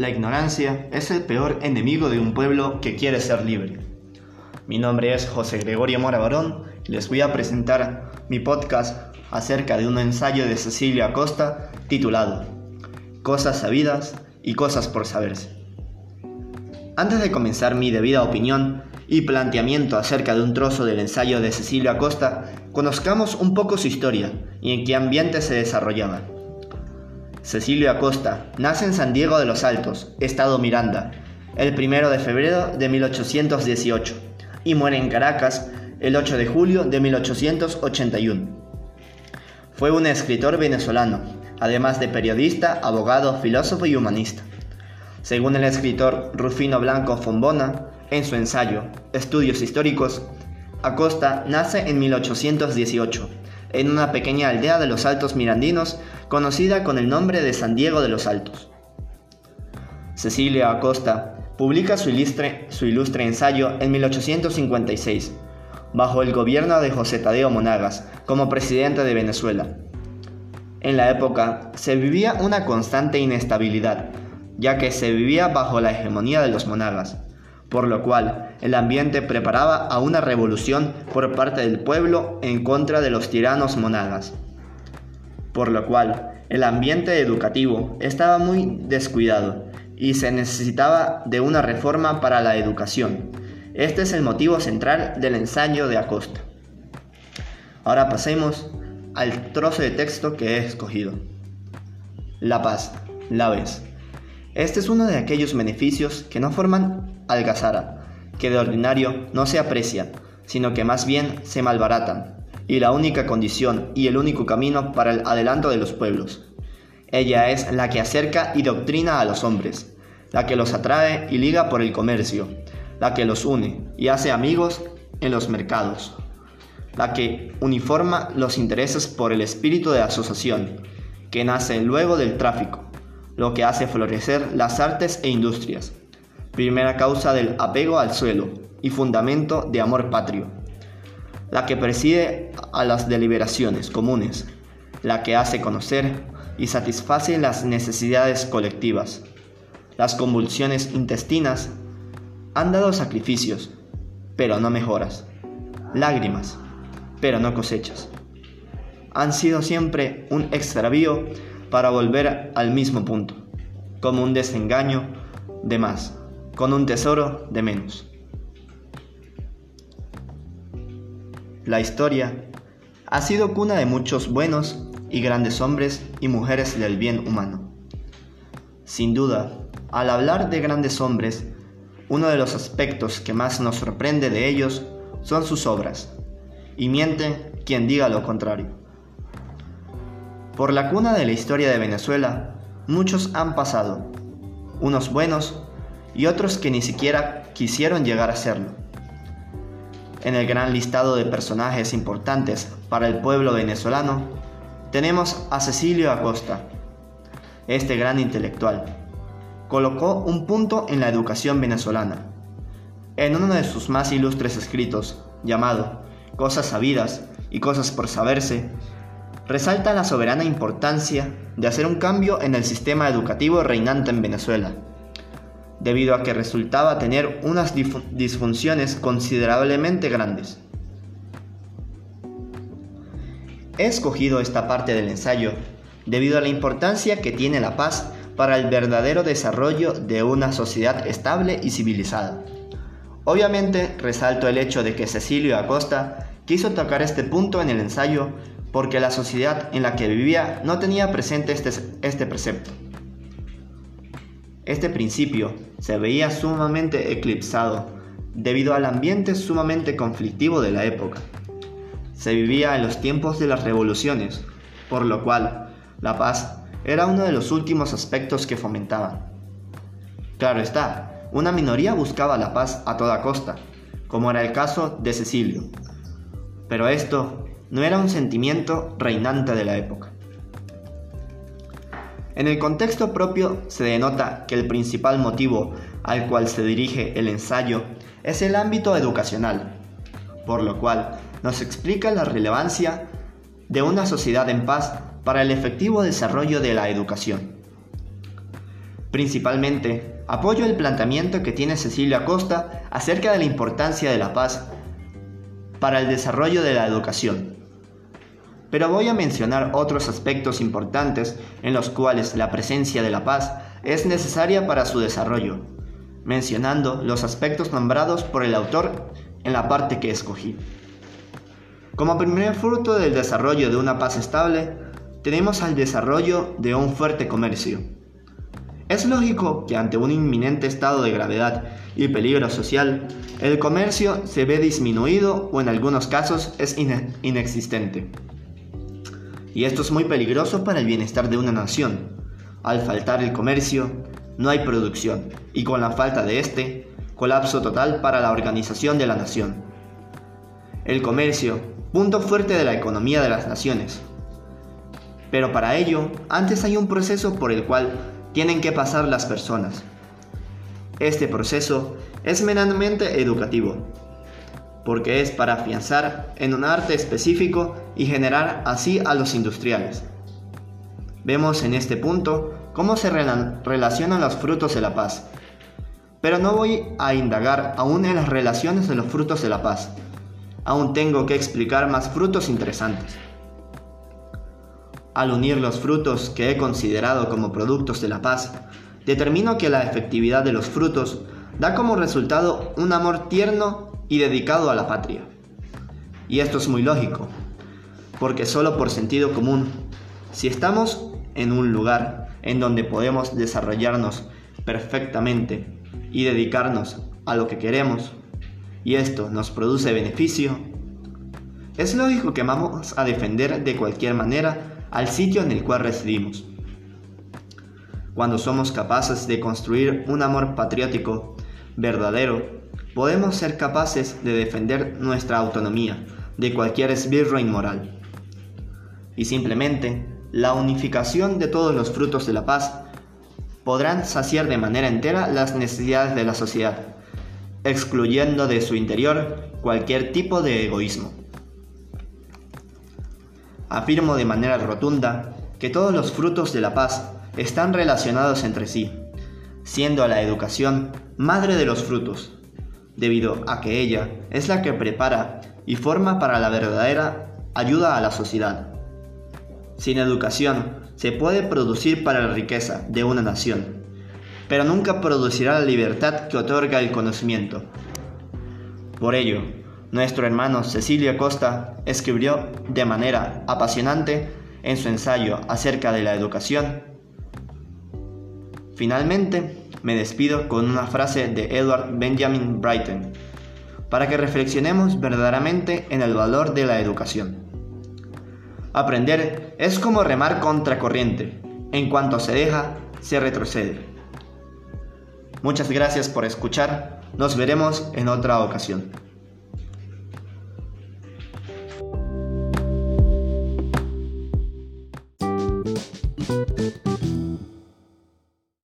La ignorancia es el peor enemigo de un pueblo que quiere ser libre. Mi nombre es José Gregorio Mora Barón y les voy a presentar mi podcast acerca de un ensayo de Cecilia Acosta titulado Cosas sabidas y cosas por saberse. Antes de comenzar mi debida opinión y planteamiento acerca de un trozo del ensayo de Cecilia Acosta, conozcamos un poco su historia y en qué ambiente se desarrollaba. Cecilio Acosta nace en San Diego de los Altos, estado Miranda, el 1 de febrero de 1818 y muere en Caracas el 8 de julio de 1881. Fue un escritor venezolano, además de periodista, abogado, filósofo y humanista. Según el escritor Rufino Blanco Fombona, en su ensayo Estudios Históricos, Acosta nace en 1818 en una pequeña aldea de los Altos Mirandinos conocida con el nombre de San Diego de los Altos. Cecilia Acosta publica su ilustre, su ilustre ensayo en 1856, bajo el gobierno de José Tadeo Monagas como presidente de Venezuela. En la época se vivía una constante inestabilidad, ya que se vivía bajo la hegemonía de los monagas por lo cual el ambiente preparaba a una revolución por parte del pueblo en contra de los tiranos monagas. Por lo cual el ambiente educativo estaba muy descuidado y se necesitaba de una reforma para la educación. Este es el motivo central del ensayo de Acosta. Ahora pasemos al trozo de texto que he escogido. La paz, la vez. Este es uno de aquellos beneficios que no forman algazara, que de ordinario no se aprecian, sino que más bien se malbaratan, y la única condición y el único camino para el adelanto de los pueblos. Ella es la que acerca y doctrina a los hombres, la que los atrae y liga por el comercio, la que los une y hace amigos en los mercados, la que uniforma los intereses por el espíritu de asociación, que nace luego del tráfico, lo que hace florecer las artes e industrias, primera causa del apego al suelo y fundamento de amor patrio, la que preside a las deliberaciones comunes, la que hace conocer y satisface las necesidades colectivas. Las convulsiones intestinas han dado sacrificios, pero no mejoras, lágrimas, pero no cosechas. Han sido siempre un extravío para volver al mismo punto, como un desengaño de más, con un tesoro de menos. La historia ha sido cuna de muchos buenos y grandes hombres y mujeres del bien humano. Sin duda, al hablar de grandes hombres, uno de los aspectos que más nos sorprende de ellos son sus obras, y miente quien diga lo contrario. Por la cuna de la historia de Venezuela, muchos han pasado, unos buenos y otros que ni siquiera quisieron llegar a serlo. En el gran listado de personajes importantes para el pueblo venezolano, tenemos a Cecilio Acosta. Este gran intelectual colocó un punto en la educación venezolana. En uno de sus más ilustres escritos, llamado Cosas sabidas y cosas por saberse, resalta la soberana importancia de hacer un cambio en el sistema educativo reinante en Venezuela, debido a que resultaba tener unas disfunciones considerablemente grandes. He escogido esta parte del ensayo debido a la importancia que tiene la paz para el verdadero desarrollo de una sociedad estable y civilizada. Obviamente resalto el hecho de que Cecilio Acosta quiso tocar este punto en el ensayo porque la sociedad en la que vivía no tenía presente este, este precepto. Este principio se veía sumamente eclipsado debido al ambiente sumamente conflictivo de la época. Se vivía en los tiempos de las revoluciones, por lo cual la paz era uno de los últimos aspectos que fomentaban. Claro está, una minoría buscaba la paz a toda costa, como era el caso de Cecilio. Pero esto no era un sentimiento reinante de la época. En el contexto propio se denota que el principal motivo al cual se dirige el ensayo es el ámbito educacional, por lo cual nos explica la relevancia de una sociedad en paz para el efectivo desarrollo de la educación. Principalmente, apoyo el planteamiento que tiene Cecilia Costa acerca de la importancia de la paz para el desarrollo de la educación. Pero voy a mencionar otros aspectos importantes en los cuales la presencia de la paz es necesaria para su desarrollo, mencionando los aspectos nombrados por el autor en la parte que escogí. Como primer fruto del desarrollo de una paz estable, tenemos al desarrollo de un fuerte comercio. Es lógico que ante un inminente estado de gravedad y peligro social, el comercio se ve disminuido o en algunos casos es inexistente. Y esto es muy peligroso para el bienestar de una nación. Al faltar el comercio, no hay producción y con la falta de este, colapso total para la organización de la nación. El comercio, punto fuerte de la economía de las naciones. Pero para ello, antes hay un proceso por el cual tienen que pasar las personas. Este proceso es meramente educativo, porque es para afianzar en un arte específico y generar así a los industriales. Vemos en este punto cómo se relacionan los frutos de la paz. Pero no voy a indagar aún en las relaciones de los frutos de la paz. Aún tengo que explicar más frutos interesantes. Al unir los frutos que he considerado como productos de la paz, determino que la efectividad de los frutos da como resultado un amor tierno y dedicado a la patria. Y esto es muy lógico, porque solo por sentido común, si estamos en un lugar en donde podemos desarrollarnos perfectamente y dedicarnos a lo que queremos, y esto nos produce beneficio, es lógico que vamos a defender de cualquier manera al sitio en el cual residimos. Cuando somos capaces de construir un amor patriótico verdadero, podemos ser capaces de defender nuestra autonomía de cualquier esbirro inmoral. Y simplemente la unificación de todos los frutos de la paz podrán saciar de manera entera las necesidades de la sociedad, excluyendo de su interior cualquier tipo de egoísmo. Afirmo de manera rotunda que todos los frutos de la paz están relacionados entre sí, siendo la educación madre de los frutos, debido a que ella es la que prepara y forma para la verdadera ayuda a la sociedad. Sin educación se puede producir para la riqueza de una nación, pero nunca producirá la libertad que otorga el conocimiento. Por ello, nuestro hermano Cecilio Costa escribió de manera apasionante en su ensayo acerca de la educación. Finalmente, me despido con una frase de Edward Benjamin Brighton, para que reflexionemos verdaderamente en el valor de la educación. Aprender es como remar contra corriente. En cuanto se deja, se retrocede. Muchas gracias por escuchar. Nos veremos en otra ocasión.